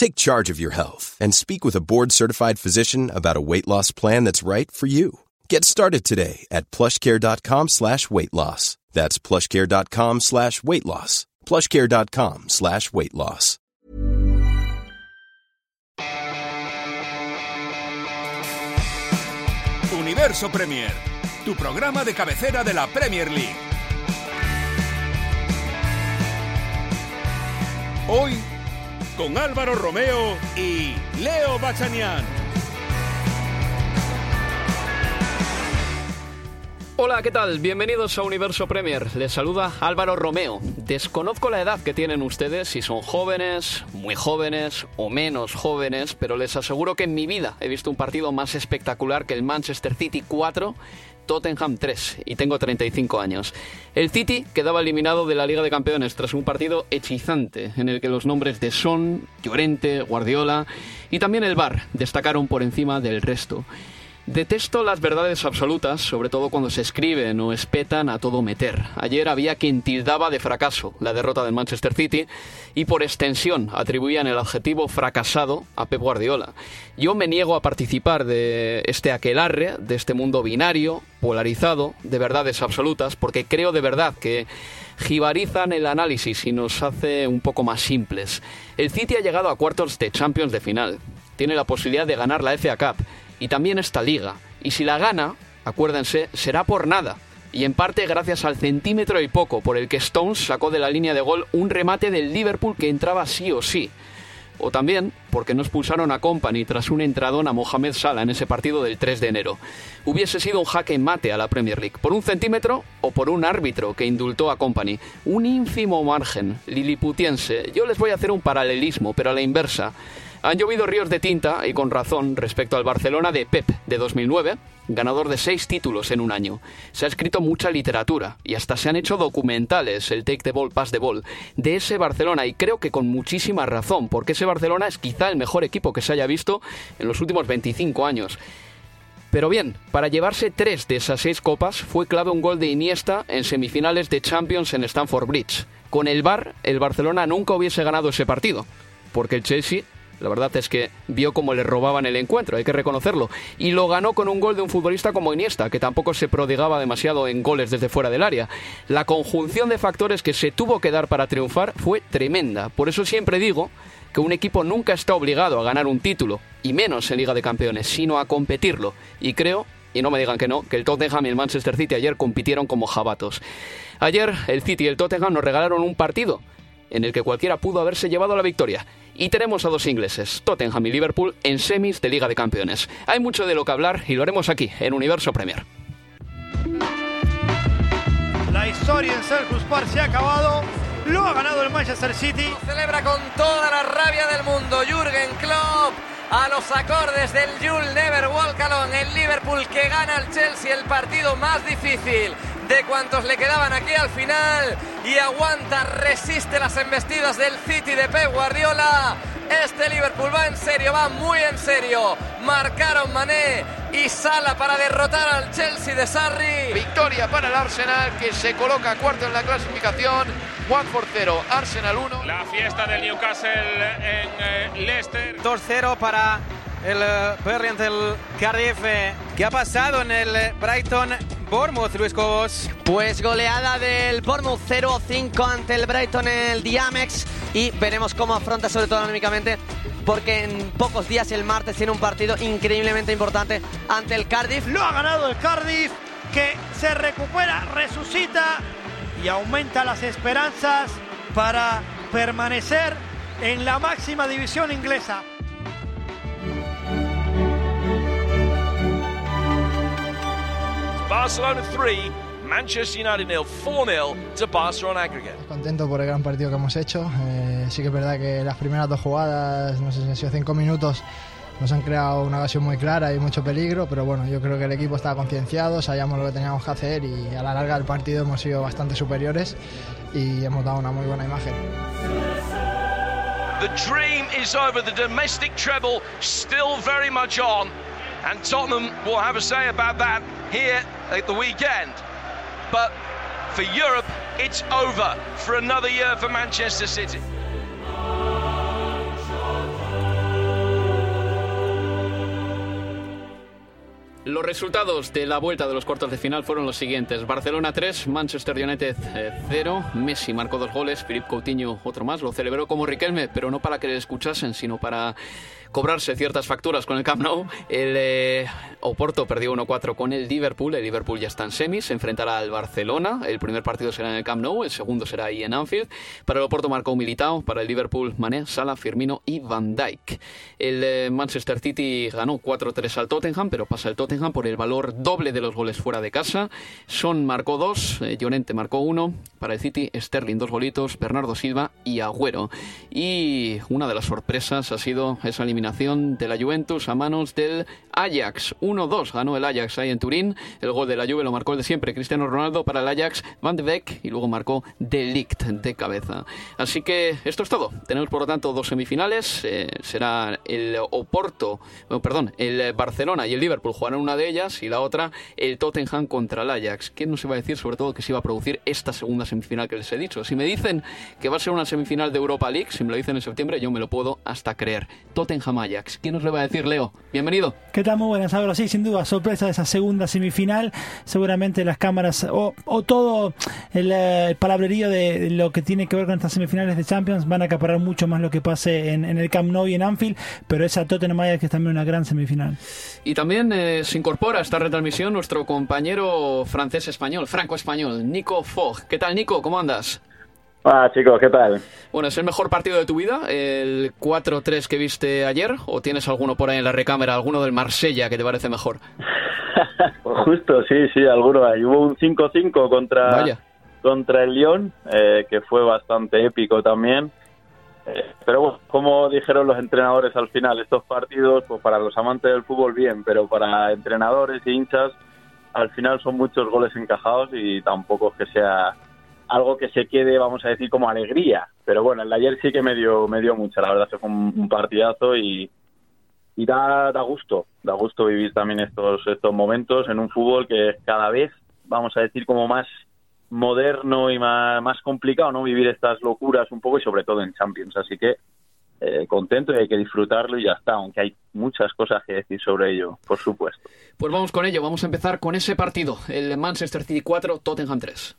Take charge of your health and speak with a board-certified physician about a weight loss plan that's right for you. Get started today at plushcare.com slash weight loss. That's plushcare.com slash weight loss. plushcare.com slash weight loss. Universo Premier, tu programa de cabecera de la Premier League. Hoy con Álvaro Romeo y Leo Bachanian. Hola, ¿qué tal? Bienvenidos a Universo Premier. Les saluda Álvaro Romeo. Desconozco la edad que tienen ustedes, si son jóvenes, muy jóvenes o menos jóvenes, pero les aseguro que en mi vida he visto un partido más espectacular que el Manchester City 4 Tottenham 3 y tengo 35 años. El City quedaba eliminado de la Liga de Campeones tras un partido hechizante en el que los nombres de Son, Llorente, Guardiola y también el Bar destacaron por encima del resto. Detesto las verdades absolutas, sobre todo cuando se escriben o espetan a todo meter. Ayer había quien tildaba de fracaso la derrota del Manchester City y por extensión atribuían el adjetivo fracasado a Pep Guardiola. Yo me niego a participar de este aquelarre, de este mundo binario, polarizado, de verdades absolutas, porque creo de verdad que jibarizan el análisis y nos hace un poco más simples. El City ha llegado a cuartos de Champions de final. Tiene la posibilidad de ganar la FA Cup y también esta liga. Y si la gana, acuérdense, será por nada. Y en parte gracias al centímetro y poco por el que Stones sacó de la línea de gol un remate del Liverpool que entraba sí o sí. O también porque no expulsaron a Company tras un entradón a Mohamed Salah en ese partido del 3 de enero. Hubiese sido un jaque mate a la Premier League, por un centímetro o por un árbitro que indultó a Company. Un ínfimo margen, liliputiense. Yo les voy a hacer un paralelismo, pero a la inversa. Han llovido ríos de tinta, y con razón, respecto al Barcelona de Pep de 2009, ganador de seis títulos en un año. Se ha escrito mucha literatura y hasta se han hecho documentales, el Take the Ball, Pass the Ball, de ese Barcelona y creo que con muchísima razón, porque ese Barcelona es quizá el mejor equipo que se haya visto en los últimos 25 años. Pero bien, para llevarse tres de esas seis copas fue clave un gol de Iniesta en semifinales de Champions en Stamford Bridge. Con el VAR, el Barcelona nunca hubiese ganado ese partido, porque el Chelsea la verdad es que vio cómo le robaban el encuentro, hay que reconocerlo. Y lo ganó con un gol de un futbolista como Iniesta, que tampoco se prodigaba demasiado en goles desde fuera del área. La conjunción de factores que se tuvo que dar para triunfar fue tremenda. Por eso siempre digo que un equipo nunca está obligado a ganar un título, y menos en Liga de Campeones, sino a competirlo. Y creo, y no me digan que no, que el Tottenham y el Manchester City ayer compitieron como jabatos. Ayer el City y el Tottenham nos regalaron un partido en el que cualquiera pudo haberse llevado la victoria. Y tenemos a dos ingleses, Tottenham y Liverpool, en semis de Liga de Campeones. Hay mucho de lo que hablar y lo haremos aquí, en Universo Premier. La historia en Selhurst Park se ha acabado. Lo ha ganado el Manchester City. celebra con toda la rabia del mundo Jürgen Klopp a los acordes del You'll Never Walk Alone. El Liverpool que gana al Chelsea el partido más difícil de cuantos le quedaban aquí al final y aguanta, resiste las embestidas del City de Pep Guardiola. Este Liverpool va en serio, va muy en serio. Marcaron Mané y Sala para derrotar al Chelsea de Sarri. Victoria para el Arsenal que se coloca cuarto en la clasificación. Watford 0, Arsenal 1. La fiesta del Newcastle en eh, Leicester. 2-0 para el uh, Burnley el Cardiff. Eh, ¿Qué ha pasado en el eh, Brighton Bournemouth, Luis Cobos? Pues goleada del Bournemouth 0-5 ante el Brighton en el Diamex y veremos cómo afronta sobre todo anímicamente porque en pocos días el martes tiene un partido increíblemente importante ante el Cardiff. Lo ha ganado el Cardiff, que se recupera, resucita y aumenta las esperanzas para permanecer en la máxima división inglesa. Barcelona 3, Manchester United nil, 4-0 to Barcelona aggregate. Contento por el gran partido que hemos hecho. Eh, sí que es verdad que las primeras dos jugadas, no sé si han sido cinco minutos, nos han creado una ocasión muy clara y mucho peligro, pero bueno, yo creo que el equipo estaba concienciado, sabíamos lo que teníamos que hacer y a la larga del partido hemos sido bastante superiores y hemos dado una muy buena imagen. The dream is over, the domestic treble still very much on, and Tottenham will have a say about that here at the weekend. But for Europe, it's over for another year for Manchester City. Los resultados de la vuelta de los cuartos de final fueron los siguientes. Barcelona 3, Manchester United 0. Messi marcó dos goles, Philippe Coutinho otro más. Lo celebró como Riquelme, pero no para que le escuchasen, sino para cobrarse ciertas facturas con el Camp Nou. El eh, Oporto perdió 1-4 con el Liverpool. El Liverpool ya está en semis, se enfrentará al Barcelona. El primer partido será en el Camp Nou, el segundo será ahí en Anfield. Para el Oporto marcó Militao, para el Liverpool Mané, Sala, Firmino y Van Dijk. El eh, Manchester City ganó 4-3 al Tottenham, pero pasa el Tottenham por el valor doble de los goles fuera de casa. Son marcó dos, eh, Llorente marcó uno. Para el City, Sterling dos golitos, Bernardo Silva y Agüero. Y una de las sorpresas ha sido esa eliminación de la Juventus a manos del Ajax. 1-2 ganó el Ajax ahí en Turín. El gol de la Juve lo marcó el de siempre, Cristiano Ronaldo para el Ajax, Van de Beek y luego marcó De Ligt de cabeza. Así que esto es todo. Tenemos por lo tanto dos semifinales. Eh, será el Oporto, oh, perdón, el Barcelona y el Liverpool jugarán una de ellas y la otra el Tottenham contra el Ajax. ¿Quién nos iba a decir sobre todo que se iba a producir esta segunda semifinal que les he dicho? Si me dicen que va a ser una semifinal de Europa League, si me lo dicen en septiembre, yo me lo puedo hasta creer. Tottenham Ajax. ¿Quién nos lo va a decir, Leo? Bienvenido. ¿Qué tal? Muy buenas, Álvaro. Sí, sin duda, sorpresa de esa segunda semifinal. Seguramente las cámaras o, o todo el, eh, el palabrerío de, de lo que tiene que ver con estas semifinales de Champions van a acaparar mucho más lo que pase en, en el Camp Nou y en Anfield, pero esa Tottenham Ajax que es también una gran semifinal. Y también eh, se incorpora a esta retransmisión nuestro compañero francés-español, franco-español, Nico Fogg. ¿Qué tal, Nico? ¿Cómo andas? Hola chicos, ¿qué tal? Bueno, ¿es el mejor partido de tu vida? ¿El 4-3 que viste ayer? ¿O tienes alguno por ahí en la recámara, alguno del Marsella que te parece mejor? Pues justo, sí, sí, alguno hay. Hubo un 5-5 contra, Vaya. contra el Lyon, eh, que fue bastante épico también. Pero bueno, como dijeron los entrenadores al final, estos partidos, pues para los amantes del fútbol bien, pero para entrenadores y hinchas, al final son muchos goles encajados y tampoco es que sea algo que se quede, vamos a decir, como alegría. Pero bueno, el de ayer sí que me dio, me dio mucha, la verdad, fue un, un partidazo y, y da, da gusto, da gusto vivir también estos, estos momentos en un fútbol que cada vez, vamos a decir, como más moderno y más, más complicado, ¿no? Vivir estas locuras un poco y sobre todo en Champions. Así que eh, contento y hay que disfrutarlo y ya está, aunque hay muchas cosas que decir sobre ello, por supuesto. Pues vamos con ello, vamos a empezar con ese partido, el Manchester City 4, Tottenham 3.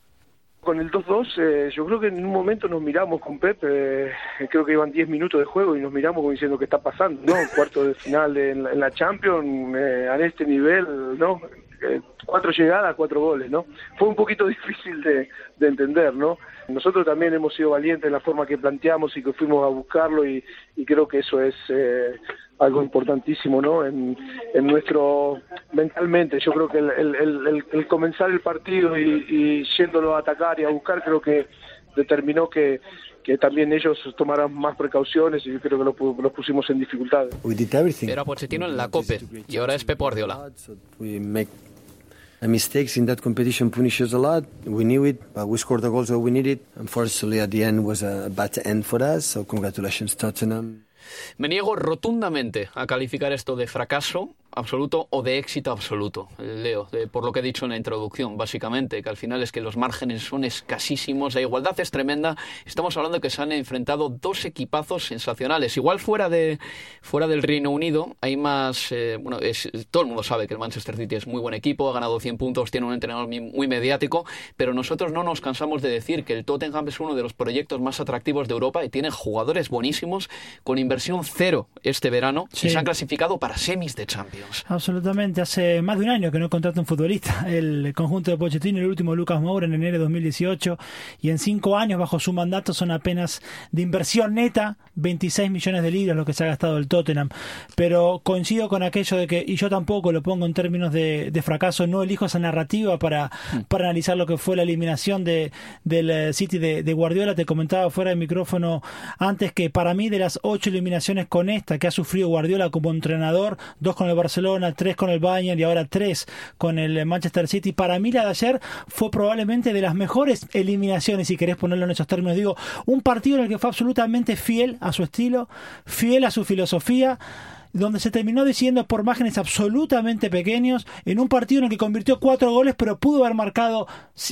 Con el 2-2, eh, yo creo que en un momento nos miramos con Pep, eh, creo que iban 10 minutos de juego y nos miramos como diciendo qué está pasando, ¿no? Cuarto de final en, la- en la Champions, eh, a este nivel, ¿no? Eh, cuatro llegadas, cuatro goles, ¿no? Fue un poquito difícil de, de entender, ¿no? Nosotros también hemos sido valientes en la forma que planteamos y que fuimos a buscarlo y, y creo que eso es eh, algo importantísimo, ¿no? En, en nuestro mentalmente, yo creo que el, el- el- el- comenzar el partido y, y yéndolo a atacar y a buscar, creo que determinó que, que también ellos tomaran más precauciones y yo creo que lo, pu- los pusimos en dificultades. Era Pochettino en la COPE y ahora es Pep Guardiola. Mistakes in that competition punish us a lot. We knew it, but we scored the goals that we needed. Unfortunately, at the end was a bad end for us. So congratulations, Tottenham. Me niego rotundamente a calificar esto de fracaso absoluto o de éxito absoluto, Leo, por lo que he dicho en la introducción, básicamente, que al final es que los márgenes son escasísimos, la igualdad es tremenda. Estamos hablando de que se han enfrentado dos equipazos sensacionales. Igual fuera de fuera del Reino Unido hay más, eh, bueno, es, todo el mundo sabe que el Manchester City es muy buen equipo, ha ganado 100 puntos, tiene un entrenador muy, mediático, pero nosotros no nos cansamos de decir que el Tottenham es uno de los proyectos más atractivos de Europa y tiene jugadores buenísimos con inversión cero este verano y se han clasificado para semis de Champions. Absolutamente, hace más de un año que no contrata un futbolista el conjunto de Pochettino, el último Lucas Moura en enero de 2018 y en cinco años bajo su mandato son apenas de inversión neta 26 millones de libras lo que se ha gastado el Tottenham. Pero coincido con aquello de que, y yo tampoco lo pongo en términos de, fracaso, no elijo esa narrativa para, mm. para analizar lo que fue la eliminación de, del eh, City de, Guardiola. Te comentaba fuera del micrófono antes que para mí de las ocho eliminaciones con esta que ha sufrido Guardiola como entrenador, dos con el Barcelona, tres con el Bayern y ahora tres con el Manchester City, para mí la de ayer fue probablemente de las mejores eliminaciones, si querés ponerlo en esos términos. Digo, un partido en el que fue absolutamente fiel a su estilo, fiel a su filosofía donde se terminó diciendo por márgenes absolutamente pequeños en un partido en el que convirtió cuatro goles, pero pudo haber marcado,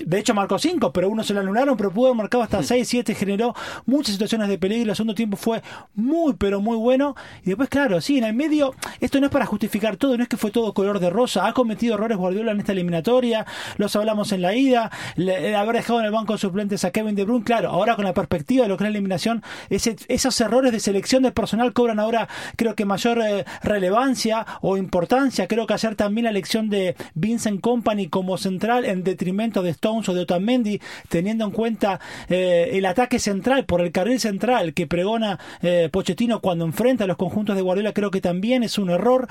de hecho marcó cinco, pero uno se lo anularon, pero pudo haber marcado hasta seis, siete, generó muchas situaciones de peligro. El segundo tiempo fue muy, pero muy bueno. Y después, claro, sí, en el medio, esto no es para justificar todo, no es que fue todo color de rosa. Ha cometido errores Guardiola en esta eliminatoria, los hablamos en la ida, el haber dejado en el banco de suplentes a Kevin De Bruyne, claro, ahora con la perspectiva de lo que es la eliminación, ese, esos errores de selección de personal cobran ahora, creo que mayor eh, relevancia o importancia. Creo que hacer también la elección de Vincent Company como central en detrimento de Stones o de Otamendi, teniendo en cuenta eh, el ataque central por el carril central que pregona eh, Pochettino cuando enfrenta a los conjuntos de Guardiola, creo que también es un error.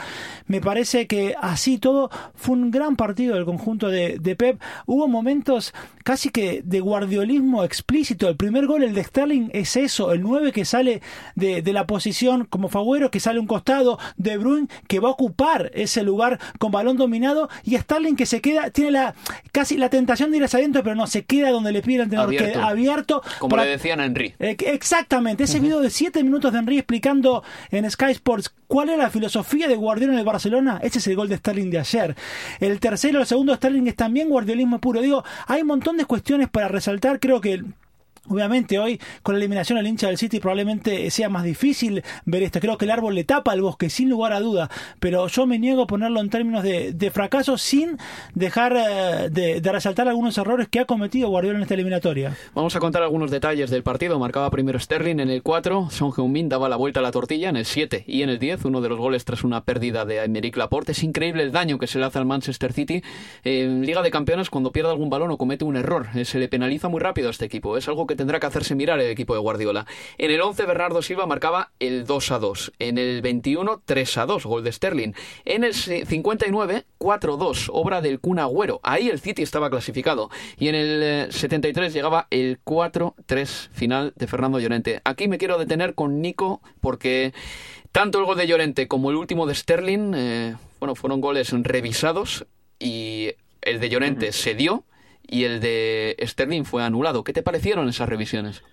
Me parece que así todo fue un gran partido del conjunto de, Pep. Hubo momentos casi que de guardiolismo explícito. El primer gol, el de Sterling, es eso, el 9 que sale de, de la posición como Fagüero, que sale un costado, de Bruyne que va a ocupar ese lugar con balón dominado y Starling que se queda, tiene la casi la tentación de ir hacia adentro, pero no, se queda donde le pide el entrenador abierto, que, abierto como le decían a Henry. exactamente, ese video de 7 minutos de Henry explicando en Sky Sports cuál es la filosofía de Guardiola en el Barcelona, ese es el gol de Sterling de ayer. El tercero, el segundo Sterling es también guardiolismo puro. Digo, hay un montón de cuestiones para resaltar, creo que Obviamente hoy con la eliminación al hincha del City probablemente sea más difícil ver esto. Creo que el árbol le tapa al bosque sin lugar a duda, pero yo me niego a ponerlo en términos de, fracaso sin dejar eh, de, resaltar algunos errores que ha cometido Guardiola en esta eliminatoria. Vamos a contar algunos detalles del partido. Marcaba primero Sterling en el 4, Son Heung-min daba la vuelta a la tortilla en el 7 y en el 10, uno de los goles tras una pérdida de Aymeric Laporte. Es increíble el daño que se le hace al Manchester City en Liga de Campeones cuando pierde algún balón o comete un error. Se le penaliza muy rápido a este equipo. Es algo que tendrá que hacerse mirar el equipo de Guardiola. En el 11 Bernardo Silva marcaba el 2 a 2. En el 21 3 a 2, gol de Sterling. En el 59 4 2, obra del Kun Agüero. Ahí el City estaba clasificado. Y en el 73 eh, llegaba el 4 3 final de Fernando Llorente. Aquí me quiero detener con Nico porque tanto el gol de Llorente como el último de Sterling, eh, bueno, fueron goles revisados y el de Llorente se dio y el de Sterling fue anulado. ¿Qué te parecieron esas revisiones?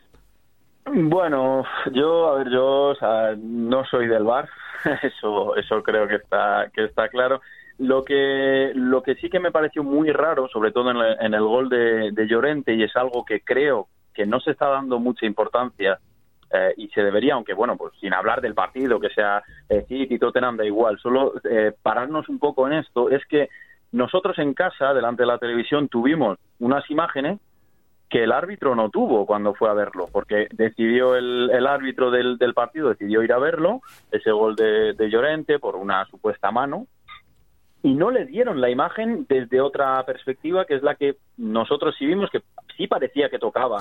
Bueno, yo, a ver, yo no soy del bar, eso, eso creo que está, que está claro. Lo que, lo que sí que me pareció muy raro, sobre todo en, el gol de, Llorente, y es algo que creo que no se está dando mucha importancia eh, y se debería, aunque bueno, pues sin hablar del partido, que sea eh, City, Tottenham, da igual, solo eh, pararnos un poco en esto, es que nosotros en casa, delante de la televisión, tuvimos unas imágenes que el árbitro no tuvo cuando fue a verlo, porque decidió el, árbitro del, partido, decidió ir a verlo, ese gol de, Llorente por una supuesta mano, y no le dieron la imagen desde otra perspectiva, que es la que nosotros sí vimos, que sí parecía que tocaba.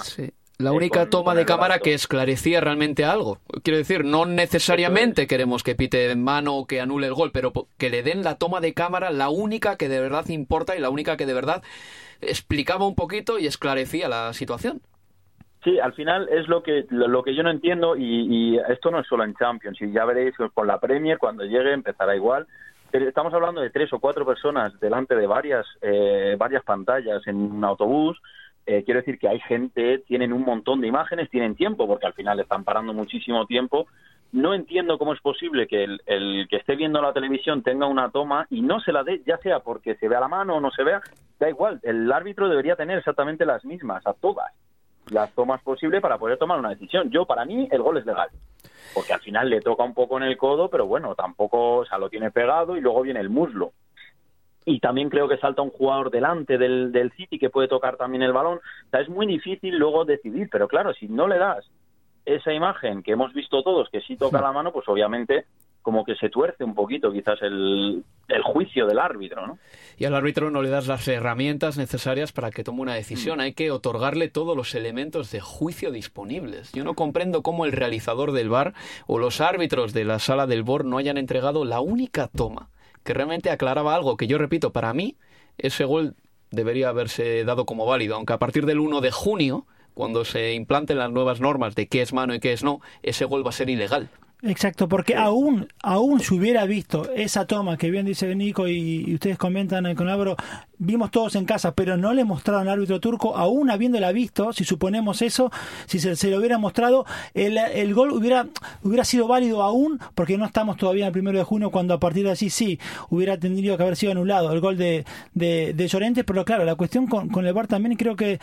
La única toma de cámara que esclarecía realmente algo. Quiero decir, no necesariamente queremos que pite en mano o que anule el gol, pero que le den la toma de cámara, la única que de verdad importa y la única que de verdad explicaba un poquito y esclarecía la situación. Sí, al final es lo que lo que yo no entiendo y, esto no es solo en Champions, y ya veréis con la Premier cuando llegue empezará igual. Estamos hablando de tres o cuatro personas delante de varias eh, varias pantallas en un autobús eh, quiero decir que hay gente, tienen un montón de imágenes, tienen tiempo, porque al final están parando muchísimo tiempo no entiendo cómo es posible que el, el, que esté viendo la televisión tenga una toma y no se la dé, ya sea porque se vea la mano o no se vea, da igual, el árbitro debería tener exactamente las mismas, a todas las tomas posibles para poder tomar una decisión. Yo, para mí, el gol es legal. Porque al final le toca un poco en el codo, pero bueno, tampoco, o sea, lo tiene pegado y luego viene el muslo. Y también creo que salta un jugador delante del, del City que puede tocar también el balón. O sea, es muy difícil luego decidir, pero claro, si no le das esa imagen que hemos visto todos, que sí toca la mano, pues obviamente como que se tuerce un poquito quizás el, el, juicio del árbitro, ¿no? Y al árbitro no le das las herramientas necesarias para que tome una decisión. Hay que otorgarle todos los elementos de juicio disponibles. Yo no comprendo cómo el realizador del bar o los árbitros de la sala del BOR no hayan entregado la única toma que realmente aclaraba algo que yo repito, para mí ese gol debería haberse dado como válido, aunque a partir del 1 de junio cuando se implanten las nuevas normas de qué es mano y qué es no, ese gol va a ser ilegal. Exacto, porque aún, aún si hubiera visto esa toma que bien dice Nico y, ustedes comentan con Álvaro, vimos todos en casa, pero no le mostraron al árbitro turco, aún habiéndola visto, si suponemos eso, si se, se lo hubiera mostrado, el, el, gol hubiera, hubiera sido válido aún, porque no estamos todavía en el primero de junio, cuando a partir de allí sí hubiera tenido que haber sido anulado el gol de, de, de Llorente, pero claro, la cuestión con, con el VAR también creo que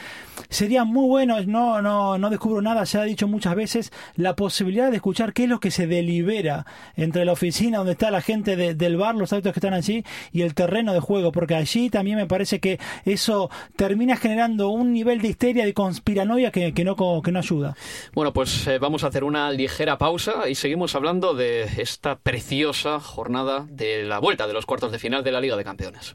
sería muy bueno, no, no, no descubro nada, se ha dicho muchas veces, la posibilidad de escuchar qué es lo que se delibera entre la oficina donde está la gente del bar, los autos que están allí, y el terreno de juego, porque allí también me parece que eso termina generando un nivel de histeria, de conspiranoia que, que no, que no ayuda. Bueno, pues eh, vamos a hacer una ligera pausa y seguimos hablando de esta preciosa jornada de la vuelta de los cuartos de final de la Liga de Campeones.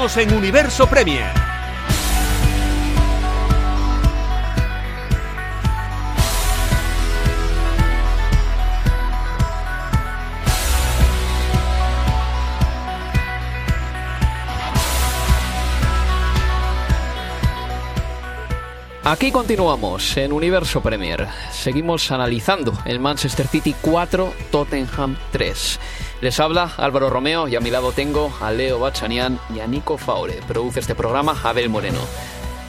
En Universo Premier. Aquí continuamos en Universo Premier. Seguimos analizando el Manchester City 4, Tottenham 3. Les habla Álvaro Romeo y a mi lado tengo a Leo Bachanian y a Nico Faure. Produce este programa Abel Moreno.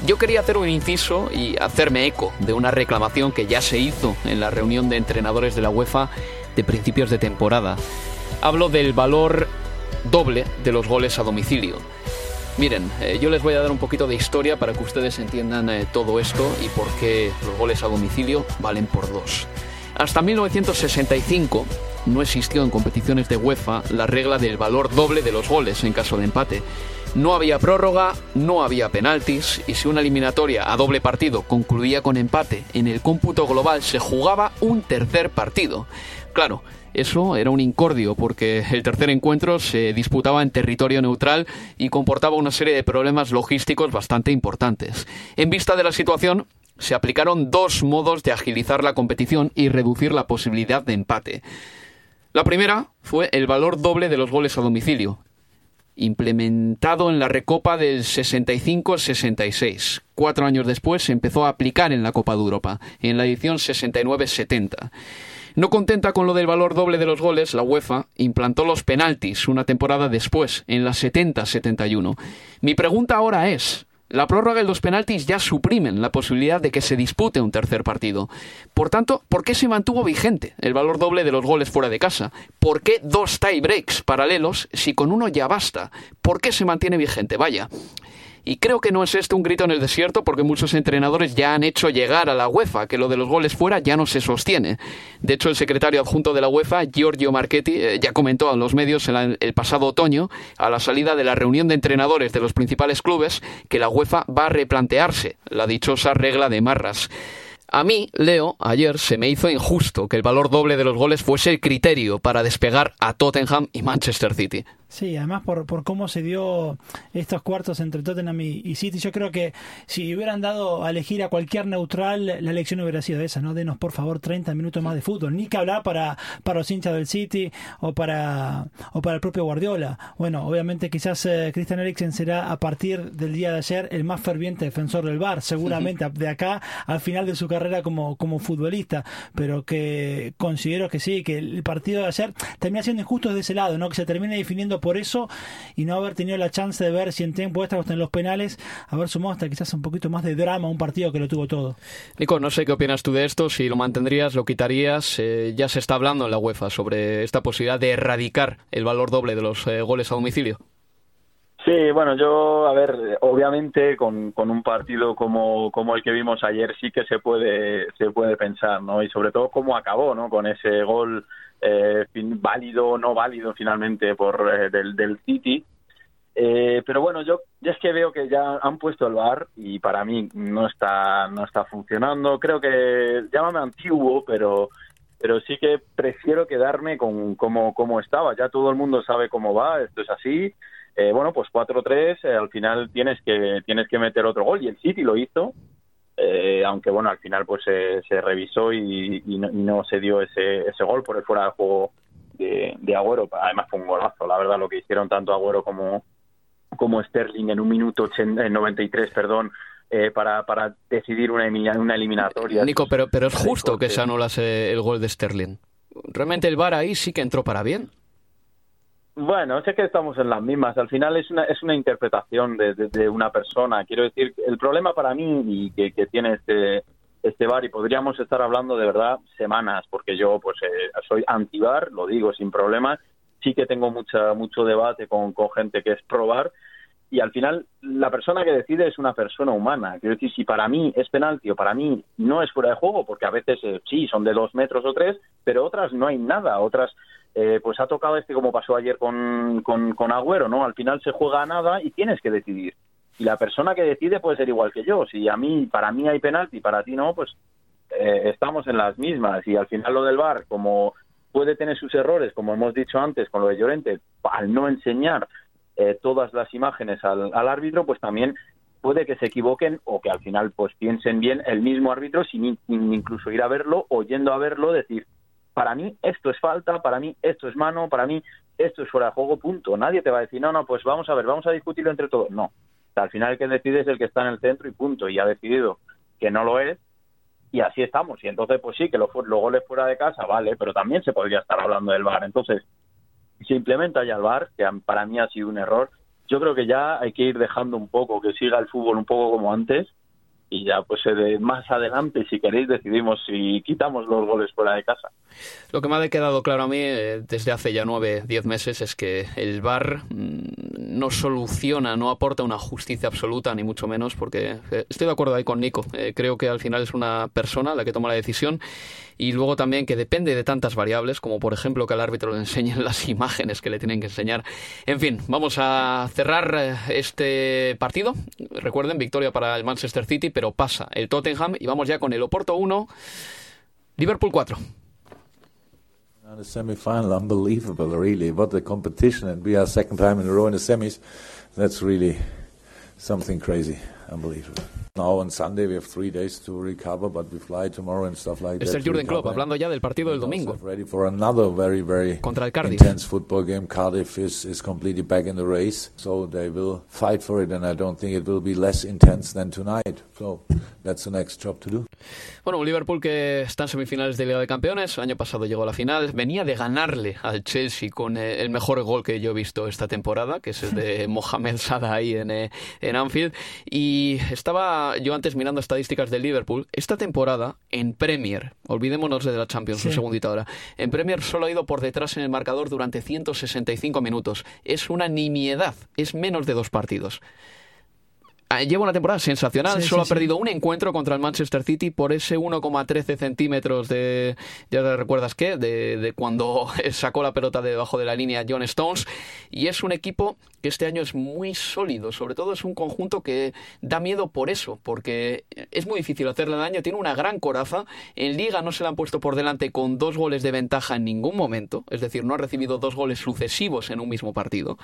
Yo quería hacer un inciso y hacerme eco de una reclamación que ya se hizo en la reunión de entrenadores de la UEFA de principios de temporada. Hablo del valor doble de los goles a domicilio. Miren, eh, yo les voy a dar un poquito de historia para que ustedes entiendan eh, todo esto y por qué los goles a domicilio valen por dos. Hasta 1965, no existió en competiciones de UEFA la regla del valor doble de los goles en caso de empate. No había prórroga, no había penaltis y si una eliminatoria a doble partido concluía con empate, en el cómputo global se jugaba un tercer partido. Claro, eso era un incordio porque el tercer encuentro se disputaba en territorio neutral y comportaba una serie de problemas logísticos bastante importantes. En vista de la situación, se aplicaron dos modos de agilizar la competición y reducir la posibilidad de empate. La primera fue el valor doble de los goles a domicilio, implementado en la Recopa del 65-66. Cuatro años después se empezó a aplicar en la Copa de Europa, en la edición 69-70. No contenta con lo del valor doble de los goles, la UEFA implantó los penaltis una temporada después, en la 70-71. Mi pregunta ahora es, la prórroga y los penaltis ya suprimen la posibilidad de que se dispute un tercer partido. Por tanto, ¿por qué se mantuvo vigente el valor doble de los goles fuera de casa? ¿Por qué dos tie breaks paralelos si con uno ya basta? ¿Por qué se mantiene vigente? Vaya. Y creo que no es esto un grito en el desierto porque muchos entrenadores ya han hecho llegar a la UEFA que lo de los goles fuera ya no se sostiene. De hecho, el secretario adjunto de la UEFA, Giorgio Marchetti, eh, ya comentó a los medios el, el pasado otoño, a la salida de la reunión de entrenadores de los principales clubes, que la UEFA va a replantearse la dichosa regla de marras. A mí, Leo, ayer se me hizo injusto que el valor doble de los goles fuese el criterio para despegar a Tottenham y Manchester City. Sí, además por, por cómo se dio estos cuartos entre Tottenham y, City, yo creo que si hubieran dado a elegir a cualquier neutral, la elección hubiera sido esa, ¿no? Denos por favor 30 minutos más de fútbol, ni que hablar para, para los hinchas del City o para, o para el propio Guardiola. Bueno, obviamente quizás eh, Christian Eriksen será a partir del día de ayer el más ferviente defensor del bar, seguramente de acá al final de su carrera como, como futbolista, pero que considero que sí, que el partido de ayer termina siendo injusto desde ese lado, ¿no? Que se termine definiendo por eso y no haber tenido la chance de ver si en tiempo extra o en los penales, haber sumado hasta quizás un poquito más de drama un partido que lo tuvo todo. Nico, no sé qué opinas tú de esto, si lo mantendrías, lo quitarías. Eh, ya se está hablando en la UEFA sobre esta posibilidad de erradicar el valor doble de los eh, goles a domicilio. Sí, bueno, yo, a ver, obviamente con, con un partido como, como el que vimos ayer sí que se puede, se puede pensar, ¿no? Y sobre todo cómo acabó, ¿no? Con ese gol eh, válido o no válido finalmente por eh, del, del City. Eh, pero bueno, yo, ya es que veo que ya han puesto el bar y para mí no está no está funcionando. Creo que llámame antiguo, pero pero sí que prefiero quedarme con como como estaba. Ya todo el mundo sabe cómo va, esto es así. Eh, bueno, pues 4-3, al final tienes que tienes que meter otro gol y el City lo hizo eh, aunque bueno, al final pues se, revisó y, no, se dio ese, ese gol por el fuera de juego de, de, Agüero. Además fue un golazo, la verdad, lo que hicieron tanto Agüero como, como Sterling en un minuto 93, perdón, eh, para, para decidir una, una eliminatoria. Nico, pero, pero es justo que se anulase el gol de Sterling. Realmente el VAR ahí sí que entró para bien. Bueno, sé que estamos en las mismas. Al final es una, es una interpretación de, una persona. Quiero decir, el problema para mí y que, tiene este, este bar, y podríamos estar hablando de verdad semanas, porque yo pues eh, soy anti-bar, lo digo sin problema. Sí que tengo mucha, mucho debate con, con gente que es pro-bar, y al final la persona que decide es una persona humana. Quiero decir, si para mí es penalti para mí no es fuera de juego, porque a veces eh, sí, son de dos metros o tres, pero otras no hay nada, otras eh, pues ha tocado este como pasó ayer con, con, Agüero, ¿no? Al final se juega a nada y tienes que decidir. Y la persona que decide puede ser igual que yo. Si a mí, para mí hay penalti, para ti no, pues eh, estamos en las mismas. Y al final lo del VAR, como puede tener sus errores, como hemos dicho antes con lo de Llorente, al no enseñar eh, todas las imágenes al, al, árbitro, pues también puede que se equivoquen o que al final pues piensen bien el mismo árbitro sin, incluso ir a verlo o yendo a verlo, decir, para mí esto es falta, para mí esto es mano, para mí esto es fuera de juego, punto. Nadie te va a decir, no, no, pues vamos a ver, vamos a discutirlo entre todos. No. al final el que decide es el que está en el centro y punto. Y ha decidido que no lo es y así estamos. Y entonces, pues sí, que los, los goles fuera de casa, vale, pero también se podría estar hablando del VAR. Entonces, se implementa ya el VAR, que para mí ha sido un error. Yo creo que ya hay que ir dejando un poco, que siga el fútbol un poco como antes y ya pues de más adelante si queréis decidimos si quitamos los goles fuera de casa. Lo que me ha quedado claro a mí eh, desde hace ya nueve, diez meses es que el VAR mm, no soluciona, no aporta una justicia absoluta, ni mucho menos, porque eh, estoy de acuerdo ahí con Nico. Eh, creo que al final es una persona la que toma la decisión y luego también que depende de tantas variables, como por ejemplo que al árbitro le enseñen las imágenes que le tienen que enseñar. En fin, vamos a cerrar eh, este partido. Recuerden, victoria para el Manchester City, pero pasa el Tottenham y vamos ya con el Oporto 1, Liverpool 4. The semi-final, unbelievable, really. What a competition, and we are second time in a row in the semis. That's really something crazy, unbelievable. Now on Sunday we have three days to recover, but we fly tomorrow and stuff like Es that. el Jurgen Klopp hablando ya del partido del domingo. Ready for another very, very Contra el Cardiff. intense football game. Cardiff is, is completely back in the race, so they will fight for it, and I don't think it will be less intense than tonight. So that's the next job to do. Bueno, un Liverpool que está en semifinales de Liga de Campeones, año pasado llegó a la final, venía de ganarle al Chelsea con eh, el mejor gol que yo he visto esta temporada, que es el de Mohamed Salah ahí en, eh, en Anfield, y estaba yo antes mirando estadísticas del Liverpool, esta temporada en Premier, olvidémonos de la Champions, un Sí. segundito ahora, en Premier solo ha ido por detrás en el marcador durante 165 minutos, es una nimiedad, es menos de dos partidos. Ah, Lleva una temporada sensacional, Sí, solo sí, ha perdido un encuentro contra el Manchester City por ese 1,13 centímetros de, ya te recuerdas qué, de, de cuando sacó la pelota de debajo de la línea John Stones, y es un equipo que este año es muy sólido, sobre todo es un conjunto que da miedo por eso, porque es muy difícil hacerle daño, tiene una gran coraza, en Liga no se le han puesto por delante con dos goles de ventaja en ningún momento, es decir, no ha recibido dos goles sucesivos en un mismo partido.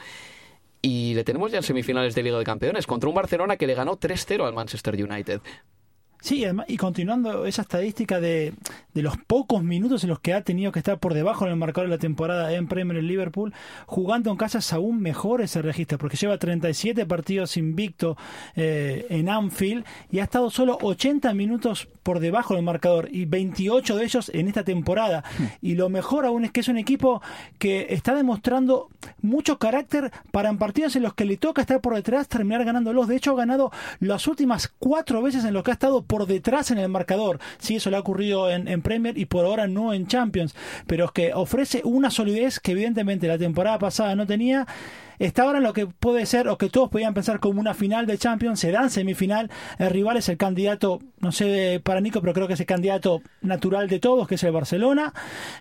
Y le tenemos ya en semifinales de Liga de Campeones contra un Barcelona que le ganó 3-0 al Manchester United. Sí, además- y continuando esa estadística de, de los pocos minutos en los que ha tenido que estar por debajo en el marcador de la temporada en Premier en Liverpool, jugando en casa es aún mejor ese registro, porque lleva 37 partidos invicto eh, en Anfield y ha estado solo 80 minutos por debajo del marcador y 28 de ellos en esta temporada. Y lo mejor aún es que es un equipo que está demostrando mucho carácter para en partidos en los que le toca estar por detrás terminar ganándolos. De hecho, ha ganado las últimas cuatro veces en los que ha estado por detrás en el marcador. Sí, eso le ha ocurrido en, Premier y por ahora no en Champions. Pero es que ofrece una solidez que evidentemente la temporada pasada no tenía. Está ahora en lo que puede ser, o que todos podían pensar como una final de Champions, se da en semifinal. El rival es el candidato, no sé para Nico, pero creo que es el candidato natural de todos, que es el Barcelona.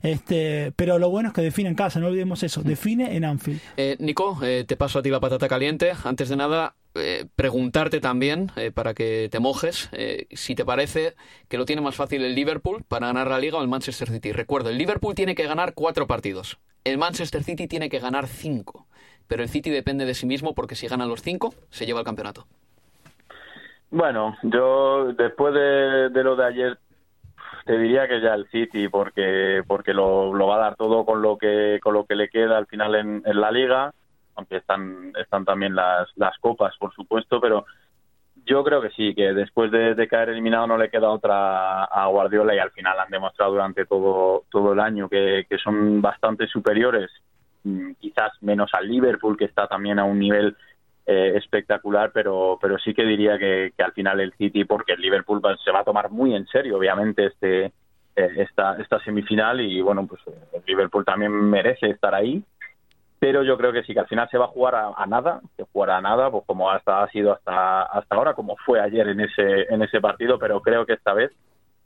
Este, pero lo bueno es que define en casa, no olvidemos eso, define en Anfield. Eh, Nico, eh, te paso a ti la patata caliente. Antes de nada, eh, preguntarte también, eh, para que te mojes, eh, si te parece que lo tiene más fácil el Liverpool para ganar la Liga o el Manchester City. Recuerdo, el Liverpool tiene que ganar cuatro partidos. El Manchester City tiene que ganar cinco. Pero el City depende de sí mismo porque si gana los cinco, se lleva el campeonato. Bueno, yo después de, lo de ayer te diría que ya el City porque porque lo, lo va a dar todo con lo que con lo que le queda al final en la liga, aunque están están también las las copas por supuesto, pero yo creo que sí, que después de, caer eliminado no le queda otra a Guardiola y al final han demostrado durante todo todo el año que, que son bastante superiores, mm, quizás menos al Liverpool que está también a un nivel eh, espectacular, pero pero sí que diría que, que al final el City, porque el Liverpool se va a tomar muy en serio, obviamente, este eh, esta esta semifinal y bueno, pues el Liverpool también merece estar ahí, pero yo creo que sí que al final se va a jugar a, a nada, que jugará a nada, pues como hasta ha sido hasta hasta ahora, como fue ayer en ese en ese partido, pero creo que esta vez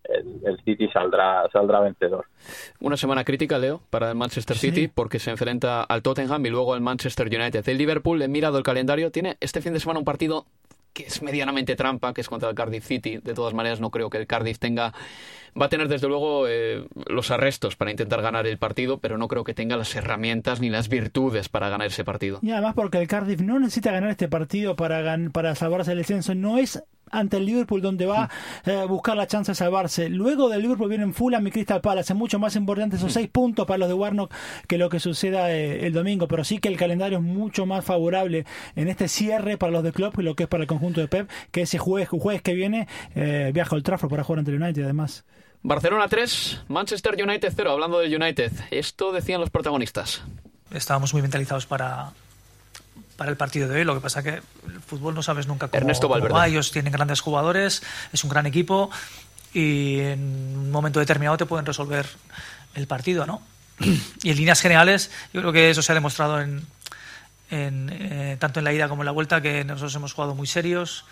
el, el City saldrá saldrá vencedor. Una semana crítica, Leo, para el Manchester City porque se enfrenta al Tottenham y luego al Manchester United. El Liverpool, he mirado el calendario, tiene este fin de semana un partido que es medianamente trampa, que es contra el Cardiff City. De todas maneras, no creo que el Cardiff tenga... Va a tener, desde luego, eh, los arrestos para intentar ganar el partido, pero no creo que tenga las herramientas ni las virtudes para ganar ese partido. Y además porque el Cardiff no necesita ganar este partido para, gan- para salvarse del descenso, no es ante el Liverpool donde va eh, a buscar la chance de salvarse. Luego del Liverpool vienen Fulham y Crystal Palace. Es mucho más importante esos seis puntos para los de Warnock que lo que suceda eh, el domingo. Pero sí que el calendario es mucho más favorable en este cierre para los de Klopp y lo que es para el conjunto de Pep, que ese jueves, jueves que viene eh, viaja al Trafford para jugar ante el United además. Barcelona 3, Manchester United 0. Hablando del United, esto decían los protagonistas. Estábamos muy mentalizados para, para el partido de hoy. Lo que pasa que el fútbol no sabes nunca cómo, Ernesto cómo va. Ellos tienen grandes jugadores, es un gran equipo y en un momento determinado te pueden resolver el partido, ¿no? Y en líneas generales, yo creo que eso se ha demostrado en, en, eh, tanto en la ida como en la vuelta, que nosotros hemos jugado muy serios,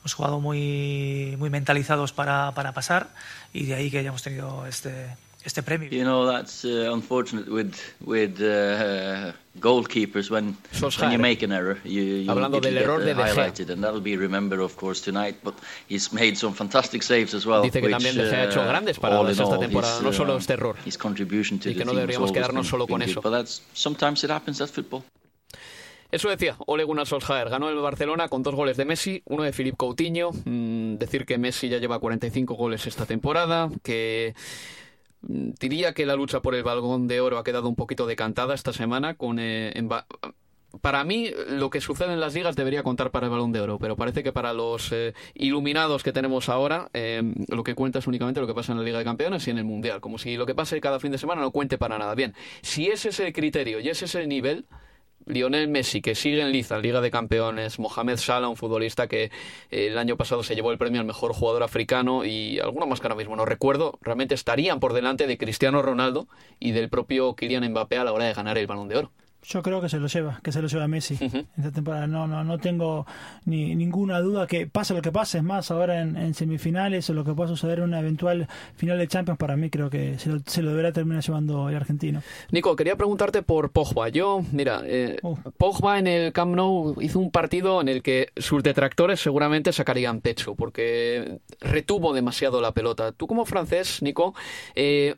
hemos jugado muy, muy mentalizados para, para pasar y de ahí que hayamos tenido este, este premio. You know that's uh, unfortunate with with uh, goalkeepers when when you make an error, you, you Hablando del get, error uh, de De Gea. and that'll be remembered of course tonight. But he's made some fantastic saves as well. Dice que which, también De Gea ha hecho uh, grandes all paradas esta temporada, his, no solo uh, este error. His contribution to Y the que no deberíamos quedarnos solo con eso. But that's sometimes it happens. That's football. Eso decía Ole Gunnar Solskjaer. Ganó el Barcelona con dos goles de Messi, uno de Philippe Coutinho. Mm, decir que Messi ya lleva 45 goles esta temporada, que diría que la lucha por el balón de oro ha quedado un poquito decantada esta semana con eh, Mba- para mí, lo que sucede en las ligas debería contar para el balón de oro, pero parece que para los eh, iluminados que tenemos ahora, eh, lo que cuenta es únicamente lo que pasa en la Liga de Campeones y en el Mundial, como si lo que pase cada fin de semana no cuente para nada. Bien, si ese es el criterio y ese es el nivel, Lionel Messi, que sigue en liza, Liga de Campeones, Mohamed Salah, un futbolista que eh, el año pasado se llevó el premio al mejor jugador africano y alguno más que ahora mismo no recuerdo, realmente estarían por delante de Cristiano Ronaldo y del propio Kylian Mbappé a la hora de ganar el balón de oro. Yo creo que se lo lleva, que se lo lleva Messi esta temporada. No, no, no tengo ni ninguna duda que pase lo que pase. Es más, ahora en, en semifinales o lo que pueda suceder en una eventual final de Champions, para mí creo que se lo, se lo deberá terminar llevando el argentino. Nico, quería preguntarte por Pogba. Yo, mira, eh, Pogba en el Camp Nou hizo un partido en el que sus detractores seguramente sacarían pecho, porque retuvo demasiado la pelota. Tú como francés, Nico, eh,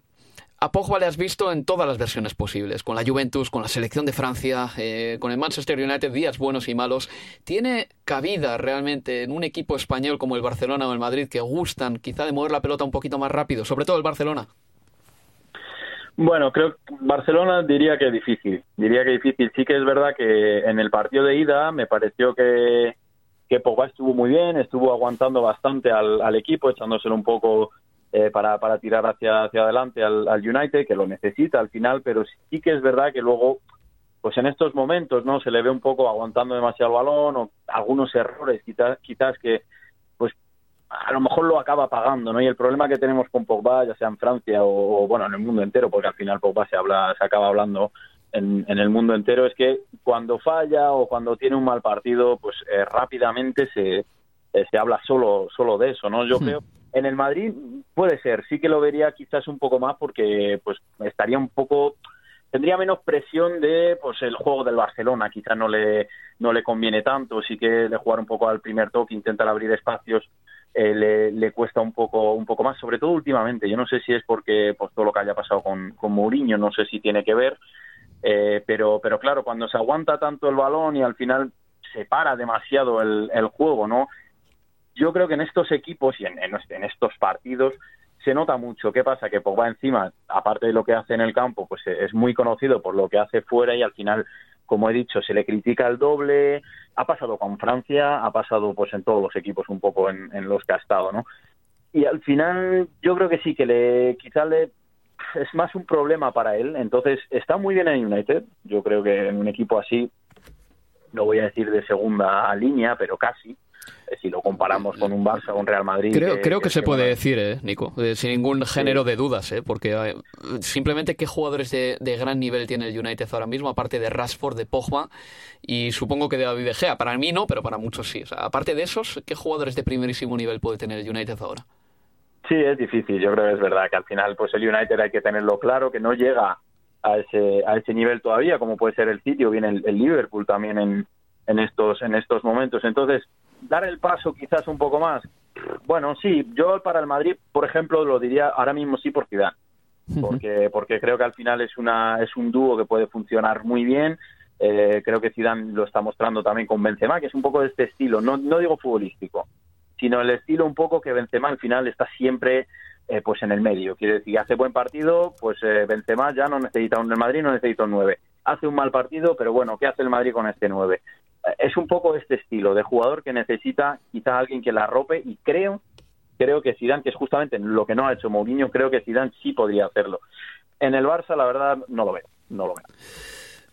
a Pogba le has visto en todas las versiones posibles, con la Juventus, con la selección de Francia, eh, con el Manchester United, días buenos y malos. ¿Tiene cabida realmente en un equipo español como el Barcelona o el Madrid que gustan quizá de mover la pelota un poquito más rápido, sobre todo el Barcelona? Bueno, creo que Barcelona diría que difícil. Diría que difícil. Sí que es verdad que en el partido de ida me pareció que, que Pogba estuvo muy bien, estuvo aguantando bastante al, al equipo, echándoselo un poco eh, para, para tirar hacia, hacia adelante al, al United, que lo necesita al final, pero sí que es verdad que luego, pues en estos momentos, ¿no? Se le ve un poco aguantando demasiado el balón o algunos errores quizás, quizás que, pues a lo mejor lo acaba pagando, ¿no? Y el problema que tenemos con Pogba, ya sea en Francia o, o, bueno, en el mundo entero, porque al final Pogba se habla, se acaba hablando en, en el mundo entero, es que cuando falla o cuando tiene un mal partido, pues eh, rápidamente se, eh, se habla solo, solo de eso, ¿no? Yo creo en el Madrid puede ser, sí que lo vería quizás un poco más porque pues estaría un poco tendría menos presión de pues el juego del Barcelona, quizás no le no le conviene tanto, sí que de jugar un poco al primer toque, intentar abrir espacios eh, le, le, cuesta un poco un poco más, sobre todo últimamente. Yo no sé si es porque pues todo lo que haya pasado con, con Mourinho, no sé si tiene que ver, eh, pero pero claro, cuando se aguanta tanto el balón y al final se para demasiado el, el juego, ¿no? Yo creo que en estos equipos y en, en, estos partidos se nota mucho. ¿Qué pasa? Que Pogba encima, aparte de lo que hace en el campo, pues es muy conocido por lo que hace fuera y al final, como he dicho, se le critica el doble. Ha pasado con Francia, ha pasado pues en todos los equipos un poco en, en los que ha estado, ¿no? Y al final yo creo que sí, que le quizá le es más un problema para él. Entonces está muy bien en United. Yo creo que en un equipo así, no voy a decir de segunda línea, pero casi si lo comparamos con un Barça o un Real Madrid. Creo que, creo que, que se puede decir, eh, Nico, eh, sin ningún género sí. de dudas, eh, porque eh, simplemente qué jugadores de, de, gran nivel tiene el United ahora mismo, aparte de Rashford, de Pogba y supongo que de David De Gea. Para mí no, pero para muchos sí. O sea, aparte de esos, ¿qué jugadores de primerísimo nivel puede tener el United ahora? Sí, es difícil. Yo creo que es verdad que al final, pues el United hay que tenerlo claro, que no llega a ese a ese nivel todavía, como puede ser el City o bien el, el Liverpool también en, en estos en estos momentos. Entonces dar el paso quizás un poco más. Bueno, sí, yo para el Madrid, por ejemplo, lo diría ahora mismo sí por Zidane, porque porque creo que al final es una es un dúo que puede funcionar muy bien. Eh, creo que Zidane lo está mostrando también con Benzema, que es un poco de este estilo, no no digo futbolístico, sino el estilo un poco que Benzema al final está siempre eh, pues en el medio. Quiere decir, hace buen partido, pues eh, Benzema ya no necesita un el Madrid, no necesita un 9. Hace un mal partido, pero bueno, ¿qué hace el Madrid con este 9? Es un poco este estilo de jugador que necesita quizá alguien que la arrope y creo creo que Zidane que es justamente lo que no ha hecho Mourinho creo que Zidane sí podría hacerlo en el Barça la verdad no lo veo no lo veo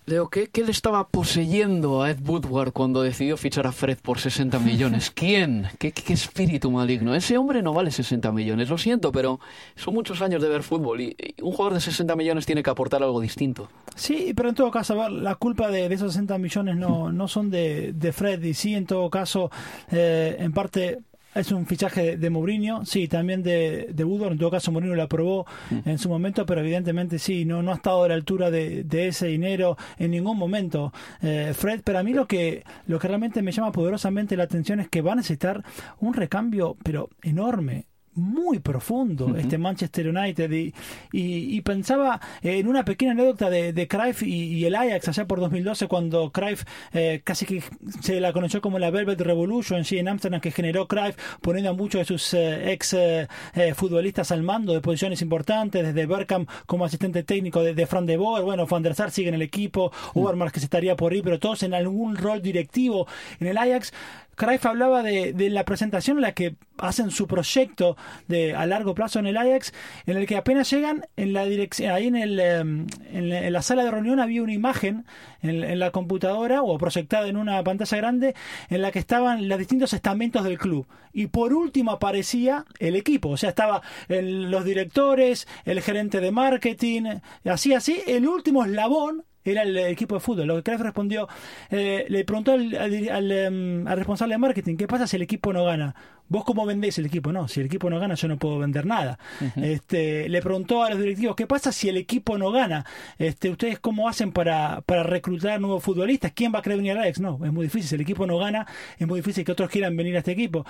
Leo, ¿qué, ¿qué, le estaba poseyendo a Ed Woodward cuando decidió fichar a Fred por 60 millones? ¿Quién? ¿Qué, ¿Qué, espíritu maligno? Ese hombre no vale 60 millones, lo siento, pero son muchos años de ver fútbol y, un jugador de 60 millones tiene que aportar algo distinto. Sí, pero en todo caso, a ver, la culpa de, de, esos 60 millones no, no son de, de Fred y sí, en todo caso, eh, en parte es un fichaje de, Mourinho, sí, también de, de Woodward, en todo caso Mourinho lo aprobó mm. en su momento, pero evidentemente sí, no, no ha estado a la altura de, de ese dinero en ningún momento. Eh, Fred, pero a mí lo que, lo que realmente me llama poderosamente la atención es que va a necesitar un recambio, pero enorme muy profundo este Manchester United y, y, pensaba en una pequeña anécdota de, de Cruyff y, el Ajax allá por 2012 cuando Cruyff eh, casi que se la conoció como la Velvet Revolution sí, en Amsterdam que generó Cruyff poniendo a muchos de sus eh, ex eh, futbolistas al mando de posiciones importantes desde Berkham como asistente técnico de, de Fran de Boer bueno Van der Sar sigue en el equipo mm. que se estaría por ir pero todos en algún rol directivo en el Ajax Cruyff hablaba de, de, la presentación en la que hacen su proyecto de a largo plazo en el Ajax, en el que apenas llegan en la dirección, ahí en, el, em, en, la sala de reunión había una imagen en, la computadora o proyectada en una pantalla grande en la que estaban los distintos estamentos del club. Y por último aparecía el equipo, o sea estaba los directores, el gerente de marketing, así así, el último eslabón era el equipo de fútbol. Lo que Cruyff respondió, eh, le preguntó al, em, al, responsable de marketing, ¿qué pasa si el equipo no gana? ¿Vos cómo vendés el equipo? No, si el equipo no gana yo no puedo vender nada. este, le preguntó a los directivos, ¿qué pasa si el equipo no gana? Este, ¿Ustedes cómo hacen para, para reclutar nuevos futbolistas? ¿Quién va a querer venir a Alex? No, es muy difícil. Si el equipo no gana, es muy difícil que otros quieran venir a este equipo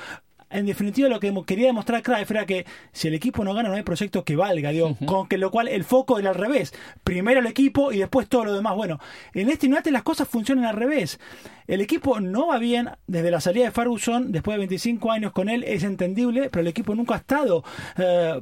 en definitiva lo que quería demostrar Cruyff era que si el equipo no gana no hay proyecto que valga, digo, con que lo cual el foco era al revés, primero el equipo y después todo lo demás. Bueno, en este United las cosas funcionan al revés. El equipo no va bien desde la salida de Ferguson, después de 25 años con él, es entendible, pero el equipo nunca ha estado eh,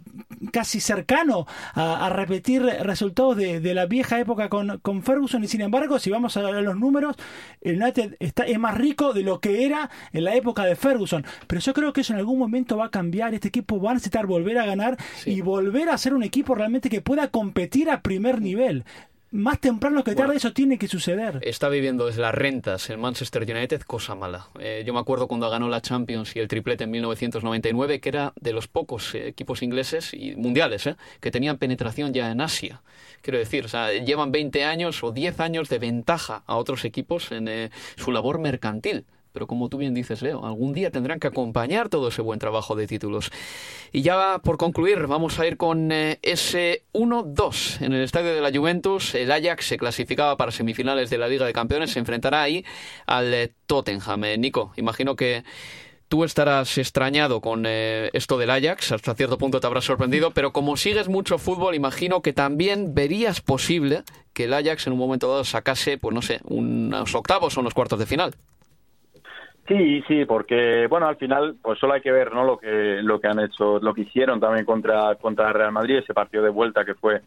casi cercano a, repetir resultados de, la vieja época con, con, Ferguson y sin embargo, si vamos a los números, el United está, es más rico de lo que era en la época de Ferguson. Pero yo creo que eso en algún momento va a cambiar, este equipo va a necesitar volver a ganar y volver a ser un equipo realmente que pueda competir a primer nivel más temprano que tarde eso tiene que suceder. Está viviendo desde las rentas en Manchester United, cosa mala. Eh, yo me acuerdo cuando ganó la Champions y el triplete en 1999, que era de los pocos eh, equipos ingleses y mundiales eh, que tenían penetración ya en Asia. Quiero decir, o sea, llevan 20 años o 10 años de ventaja a otros equipos en su labor mercantil pero como tú bien dices, Leo, algún día tendrán que acompañar todo ese buen trabajo de títulos. Y ya por concluir, vamos a ir con eh, ese 1-2 en el estadio de la Juventus. El Ajax se clasificaba para semifinales de la Liga de Campeones, se enfrentará ahí al eh, Tottenham. Eh, Nico, imagino que tú estarás extrañado con esto del Ajax, hasta cierto punto te habrás sorprendido, pero como sigues mucho fútbol, imagino que también verías posible que el Ajax en un momento dado sacase, pues no sé, unos octavos o unos cuartos de final. Sí, sí, porque bueno, al final pues solo hay que ver, ¿no? Lo que lo que han hecho, lo que hicieron también contra contra Real Madrid, ese partido de vuelta que fue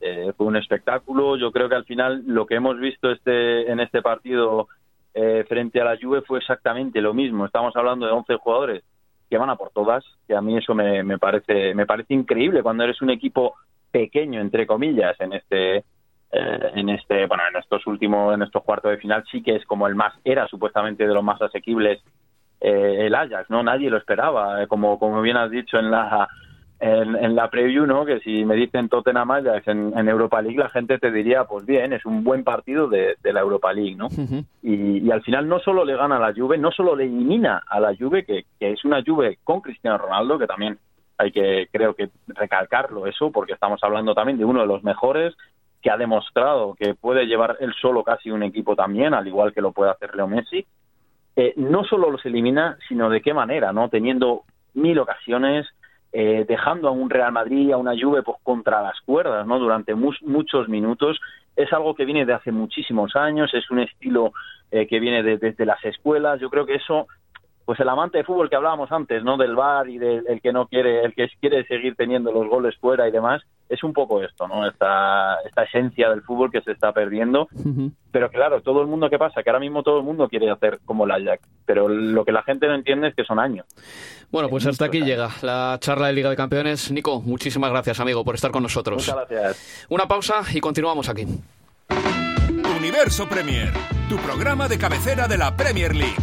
eh, fue un espectáculo. Yo creo que al final lo que hemos visto este en este partido eh, frente a la Juve fue exactamente lo mismo. Estamos hablando de 11 jugadores que van a por todas, que a mí eso me, me parece me parece increíble cuando eres un equipo pequeño entre comillas en este eh, en este bueno en estos últimos en estos cuartos de final sí que es como el más era supuestamente de los más asequibles eh, el Ajax no nadie lo esperaba eh, como como bien has dicho en la en, la preview no que si me dicen Tottenham Ajax en, en, Europa League la gente te diría pues bien es un buen partido de, la Europa League no y, y, al final no solo le gana a la Juve no solo le elimina a la Juve que, que es una Juve con Cristiano Ronaldo que también hay que creo que recalcarlo eso porque estamos hablando también de uno de los mejores que ha demostrado que puede llevar él solo casi un equipo también, al igual que lo puede hacer Leo Messi, eh, no solo los elimina, sino de qué manera, ¿no? Teniendo mil ocasiones, eh, dejando a un Real Madrid, a una Juve pues, contra las cuerdas, ¿no? Durante muchos minutos. Es algo que viene de hace muchísimos años, es un estilo eh, que viene desde las escuelas. Yo creo que eso pues el amante de fútbol que hablábamos antes, ¿no? Del bar y del el que no quiere, el que quiere seguir teniendo los goles fuera y demás, es un poco esto, ¿no? Esta, esta esencia del fútbol que se está perdiendo. Pero claro, todo el mundo, ¿qué pasa? Que ahora mismo todo el mundo quiere hacer como la Ajax, pero lo que la gente no entiende es que son años. Bueno, pues hasta aquí llega la charla de Liga de Campeones. Nico, muchísimas gracias, amigo, por estar con nosotros. Muchas gracias. Una pausa y continuamos aquí Universo Premier, tu programa de cabecera de la Premier League.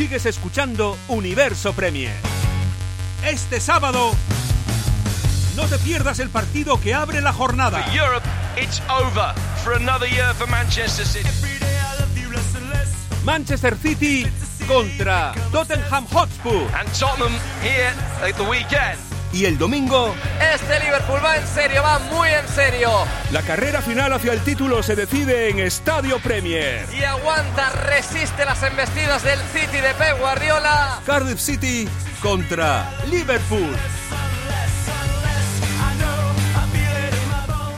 Sigues escuchando Universo Premier. Este sábado, no te pierdas el partido que abre la jornada. For Europe, it's over for another year for Manchester City. Manchester City contra Tottenham Hotspur. And Tottenham here at the weekend. Y el domingo, Este Liverpool va en serio, va muy en serio. la carrera final hacia el título se decide en Estadio Premier. Y aguanta, resiste las embestidas del City de Pep Guardiola. Cardiff City contra Liverpool.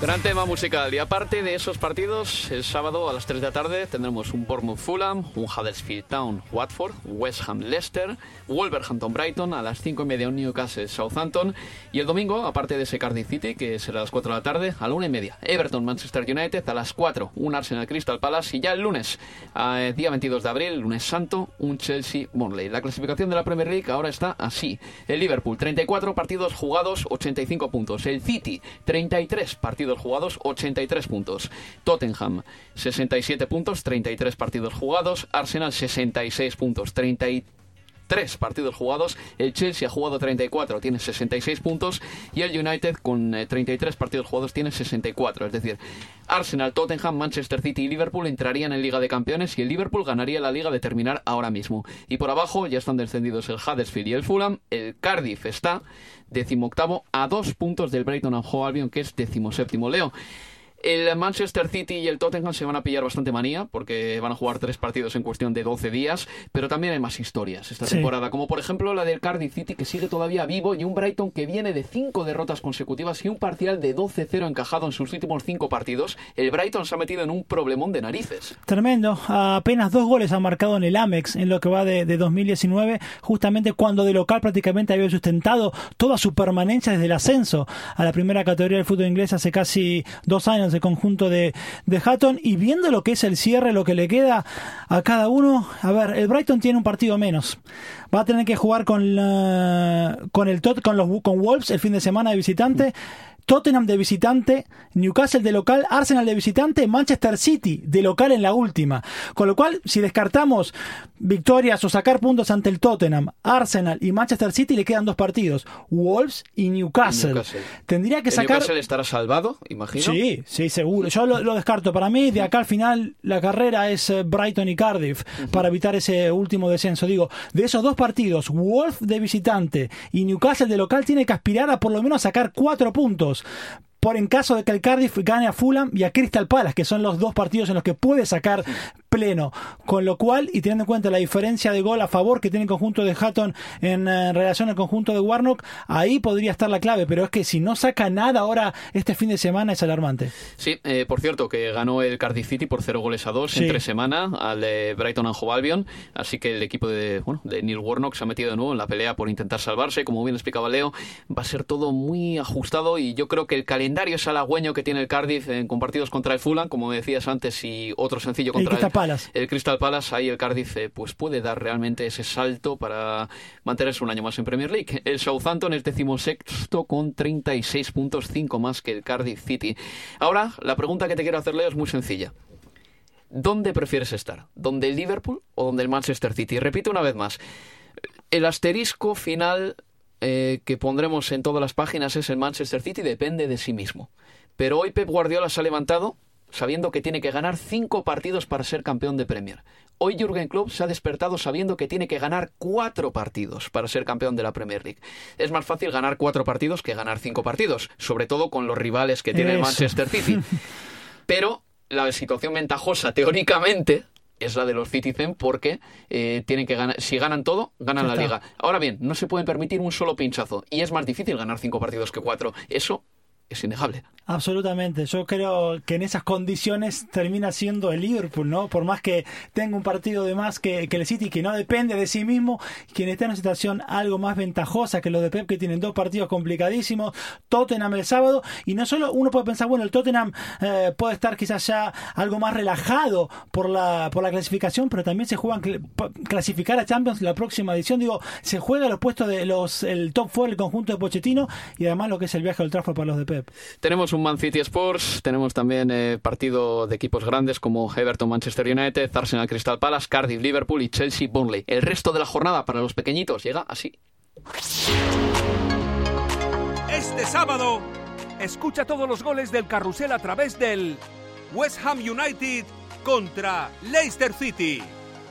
Gran tema musical. Y aparte de esos partidos, el sábado a las 3 de la tarde tendremos un Bournemouth Fulham, un Huddersfield Town Watford, West Ham Leicester, Wolverhampton Brighton, a las 5 y media un Newcastle Southampton. Y el domingo, aparte de ese Cardiff City, que será a las 4 de la tarde, a la 1 y media, Everton Manchester United, a las 4, un Arsenal Crystal Palace. Y ya el lunes, eh, día 22 de abril, lunes santo, un Chelsea Burnley. La clasificación de la Premier League ahora está así: el Liverpool, 34 partidos jugados, 85 puntos. El City, 33 partidos jugados, 83 puntos. Tottenham, 67 puntos, 33 partidos jugados. Arsenal, 66 puntos, 33 partidos jugados. El Chelsea ha jugado 34, tiene 66 puntos. Y el United, con eh, 33 partidos jugados, tiene 64. Es decir, Arsenal, Tottenham, Manchester City y Liverpool entrarían en Liga de Campeones y el Liverpool ganaría la Liga de terminar ahora mismo. Y por abajo ya están descendidos el Huddersfield y el Fulham. El Cardiff está decimoctavo a dos puntos del Brighton and Hove Albion, que es decimoséptimo. Leo. El Manchester City y el Tottenham se van a pillar bastante manía porque van a jugar tres partidos en cuestión de 12 días, pero también hay más historias esta Sí. temporada, como por ejemplo la del Cardiff City que sigue todavía vivo y un Brighton que viene de cinco derrotas consecutivas y un parcial de 12-0 encajado en sus últimos cinco partidos. El Brighton se ha metido en un problemón de narices. Tremendo. Apenas dos goles han marcado en el Amex en lo que va de, de 2019, justamente cuando de local prácticamente había sustentado toda su permanencia desde el ascenso a la primera categoría del fútbol inglés hace casi dos años de conjunto de, de Hatton. Y viendo lo que es el cierre, lo que le queda a cada uno, a ver, el Brighton tiene un partido menos. Va a tener que jugar con, con, el, Tot- con, los, con Wolves el fin de semana de visitante. Tottenham de visitante, Newcastle de local, Arsenal de visitante, Manchester City de local en la última. Con lo cual, si descartamos victorias o sacar puntos ante el Tottenham, Arsenal y Manchester City, le quedan dos partidos, Wolves y Newcastle. Newcastle. Tendría que El sacar... Newcastle estará salvado, imagino. Sí, sí, seguro. Yo lo, lo descarto. Para mí, de acá al final, la carrera es eh, Brighton y Cardiff para evitar ese último descenso. Digo, de esos dos partidos, Wolf de visitante y Newcastle de local, tiene que aspirar a por lo menos sacar cuatro puntos. dos Por en caso de que el Cardiff gane a Fulham y a Crystal Palace, que son los dos partidos en los que puede sacar pleno. Con lo cual, y teniendo en cuenta la diferencia de gol a favor que tiene el conjunto de Hatton en eh, relación al conjunto de Warnock, ahí podría estar la clave. Pero es que si no saca nada ahora este fin de semana es alarmante. Sí, eh, por cierto, que ganó el Cardiff City por cero goles a dos Sí. entre semana al de Brighton and Hove Albion, así que el equipo de, bueno, de Neil Warnock se ha metido de nuevo en la pelea por intentar salvarse, como bien explicaba Leo, va a ser todo muy ajustado y yo creo que el calendario es halagüeño que tiene el Cardiff en compartidos contra el Fulham, como decías antes, y otro sencillo El contra Crystal Palace. el Crystal Palace, ahí el Cardiff eh, pues puede dar realmente ese salto para mantenerse un año más en Premier League. El Southampton es decimosexto con 36 puntos, 5 más que el Cardiff City. Ahora, la pregunta que te quiero hacerle es muy sencilla. ¿Dónde prefieres estar? ¿Dónde el Liverpool o donde el Manchester City? Repito una vez más. El asterisco final eh, que pondremos en todas las páginas es el Manchester City depende de sí mismo. Pero hoy Pep Guardiola se ha levantado sabiendo que tiene que ganar cinco partidos para ser campeón de Premier. Hoy Jürgen Klopp se ha despertado sabiendo que tiene que ganar cuatro partidos para ser campeón de la Premier League. Es más fácil ganar cuatro partidos que ganar cinco partidos, sobre todo con los rivales que tiene el. Manchester City. Pero la situación ventajosa, teóricamente, es la de los Citizen porque eh, tienen que ganar. Si ganan todo, ganan la liga. Ahora bien, no se pueden permitir un solo pinchazo y es más difícil ganar cinco partidos que cuatro. Eso es innegable. Absolutamente, yo creo que en esas condiciones termina siendo el Liverpool, ¿no? Por más que tenga un partido de más que, que el City, que no depende de sí mismo, quien está en una situación algo más ventajosa que los de Pep, que tienen dos partidos complicadísimos, Tottenham el sábado, y no solo uno puede pensar, bueno, el Tottenham eh, puede estar quizás ya algo más relajado por la, por la clasificación, pero también se juegan clasificar a Champions la próxima edición, digo, se juega los puestos de los, el top 4, el conjunto de Pochettino, y además lo que es el viaje al Trafford para los de Pep. Tenemos un Man City Sports, tenemos también eh, partido de equipos grandes como Everton Manchester United, Arsenal Crystal Palace, Cardiff Liverpool y Chelsea Burnley. El resto de la jornada para los pequeñitos llega así. Este sábado, escucha todos los goles del carrusel a través del West Ham United contra Leicester City,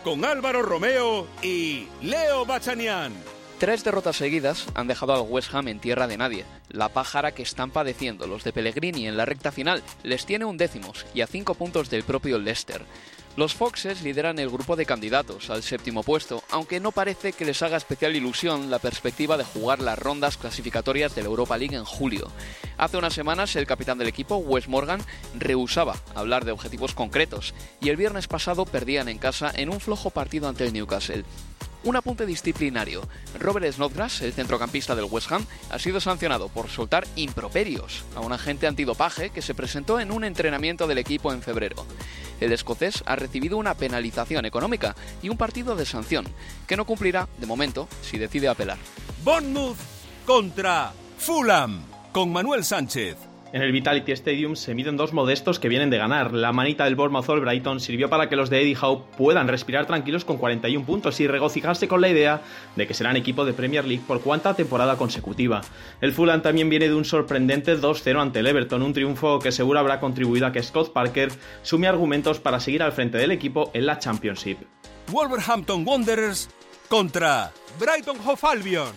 con Álvaro Romeo y Leo Bachanian. Tres derrotas seguidas han dejado al West Ham en tierra de nadie. La pájara que están padeciendo los de Pellegrini en la recta final les tiene un décimos y a cinco puntos del propio Leicester. Los Foxes lideran el grupo de candidatos al séptimo puesto, aunque no parece que les haga especial ilusión la perspectiva de jugar las rondas clasificatorias de la Europa League en julio. Hace unas semanas el capitán del equipo, Wes Morgan, rehusaba hablar de objetivos concretos y el viernes pasado perdían en casa en un flojo partido ante el Newcastle. Un apunte disciplinario. Robert Snodgrass, el centrocampista del West Ham, ha sido sancionado por soltar improperios a un agente antidopaje que se presentó en un entrenamiento del equipo en febrero. El escocés ha recibido una penalización económica y un partido de sanción, que no cumplirá, de momento, si decide apelar. Bournemouth contra Fulham, con Manuel Sánchez. En el Vitality Stadium se miden dos modestos que vienen de ganar. La manita del Bournemouth All Brighton sirvió para que los de Eddie Howe puedan respirar tranquilos con 41 puntos y regocijarse con la idea de que serán equipo de Premier League por cuarta temporada consecutiva. El Fulham también viene de un sorprendente 2-0 ante el Everton, un triunfo que seguro habrá contribuido a que Scott Parker sume argumentos para seguir al frente del equipo en la Championship. Wolverhampton Wanderers contra Brighton Hove Albion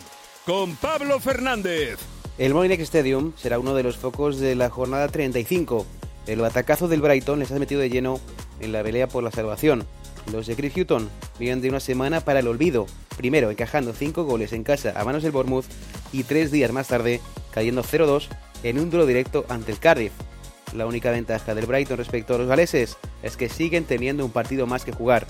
con Pablo Fernández. El Molinex Stadium será uno de los focos de la jornada 35. El batacazo del Brighton les ha metido de lleno en la pelea por la salvación. Los de Chris Hutton vienen de una semana para el olvido, primero encajando 5 goles en casa a manos del Bournemouth y 3 días más tarde cayendo 0-2 en un duelo directo ante el Cardiff. La única ventaja del Brighton respecto a los galeses es que siguen teniendo un partido más que jugar.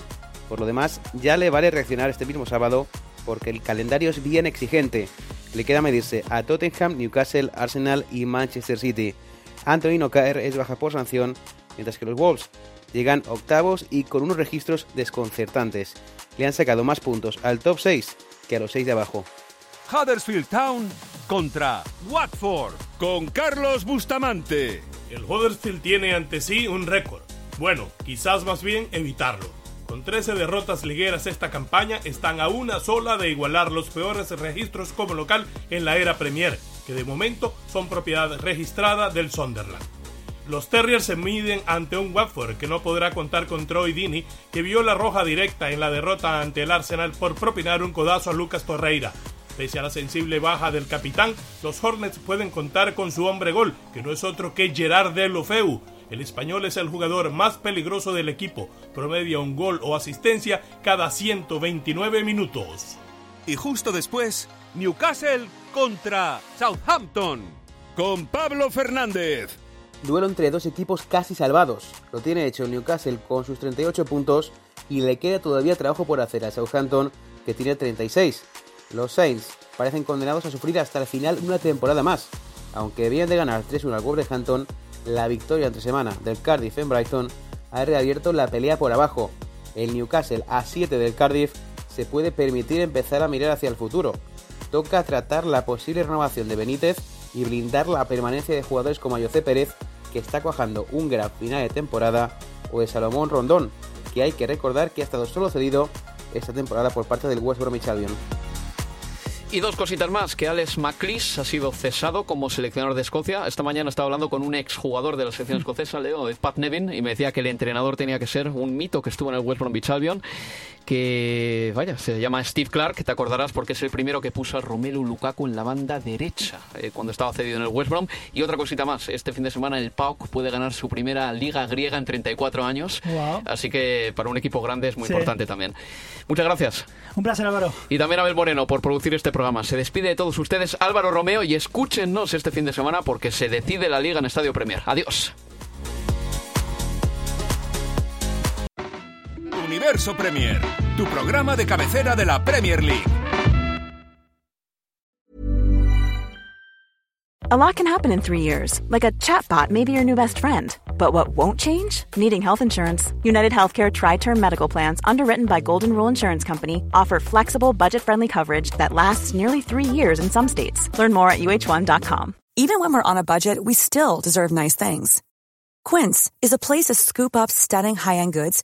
Por lo demás, ya le vale reaccionar este mismo sábado porque el calendario es bien exigente le queda medirse a Tottenham, Newcastle, Arsenal y Manchester City. Anthony no caer es baja por sanción, mientras que los Wolves llegan octavos y con unos registros desconcertantes. Le han sacado más puntos al top 6 que a los 6 de abajo. Huddersfield Town contra Watford con Carlos Bustamante. El Huddersfield tiene ante sí un récord. Bueno, quizás más bien evitarlo con 13 derrotas ligueras esta campaña, están a una sola de igualar los peores registros como local en la era Premier, que de momento son propiedad registrada del Sunderland. Los Terriers se miden ante un Watford que no podrá contar con Troy Dini, que vio la roja directa en la derrota ante el Arsenal por propinar un codazo a Lucas Torreira. Pese a la sensible baja del capitán, los Hornets pueden contar con su hombre gol, que no es otro que Gerard Delofeu, el español es el jugador más peligroso del equipo, promedia un gol o asistencia cada 129 minutos. Y justo después, Newcastle contra Southampton, con Pablo Fernández. Duelo entre dos equipos casi salvados. Lo tiene hecho Newcastle con sus 38 puntos y le queda todavía trabajo por hacer a Southampton que tiene 36. Los Saints parecen condenados a sufrir hasta el final una temporada más. Aunque vienen de ganar 3-1 al Wolverhampton, la victoria entre semana del Cardiff en Brighton ha reabierto la pelea por abajo. El Newcastle a 7 del Cardiff se puede permitir empezar a mirar hacia el futuro. Toca tratar la posible renovación de Benítez y blindar la permanencia de jugadores como José Pérez, que está cuajando un gran final de temporada, o de Salomón Rondón, que hay que recordar que ha estado solo cedido esta temporada por parte del West Bromwich Albion. Y dos cositas más, que Alex McLeish ha sido cesado como seleccionador de Escocia. Esta mañana estaba hablando con un exjugador de la selección escocesa, Leo, Pat Nevin, y me decía que el entrenador tenía que ser un mito que estuvo en el West Bromwich Albion. Que, vaya, se llama Steve Clark, que te acordarás porque es el primero que puso a Romelu Lukaku en la banda derecha eh, cuando estaba cedido en el West Brom. Y otra cosita más, este fin de semana el PAOK puede ganar su primera liga griega en 34 años. Así que para un equipo grande es muy importante también. Muchas gracias. Un placer, Álvaro. Y también a Abel Moreno por producir este programa. Se despide de todos ustedes Álvaro Romeo y escúchenos este fin de semana porque se decide la liga en Estadio Premier. Adiós. Universo Premier, tu programa de cabecera de la Premier League. A lot can happen in three years, like a chatbot may be your new best friend. But what won't change? Needing health insurance. United Healthcare Tri Term Medical Plans, underwritten by Golden Rule Insurance Company, offer flexible, budget friendly coverage that lasts nearly three years in some states. Learn more at uh1.com. Even when we're on a budget, we still deserve nice things. Quince is a place to scoop up stunning high end goods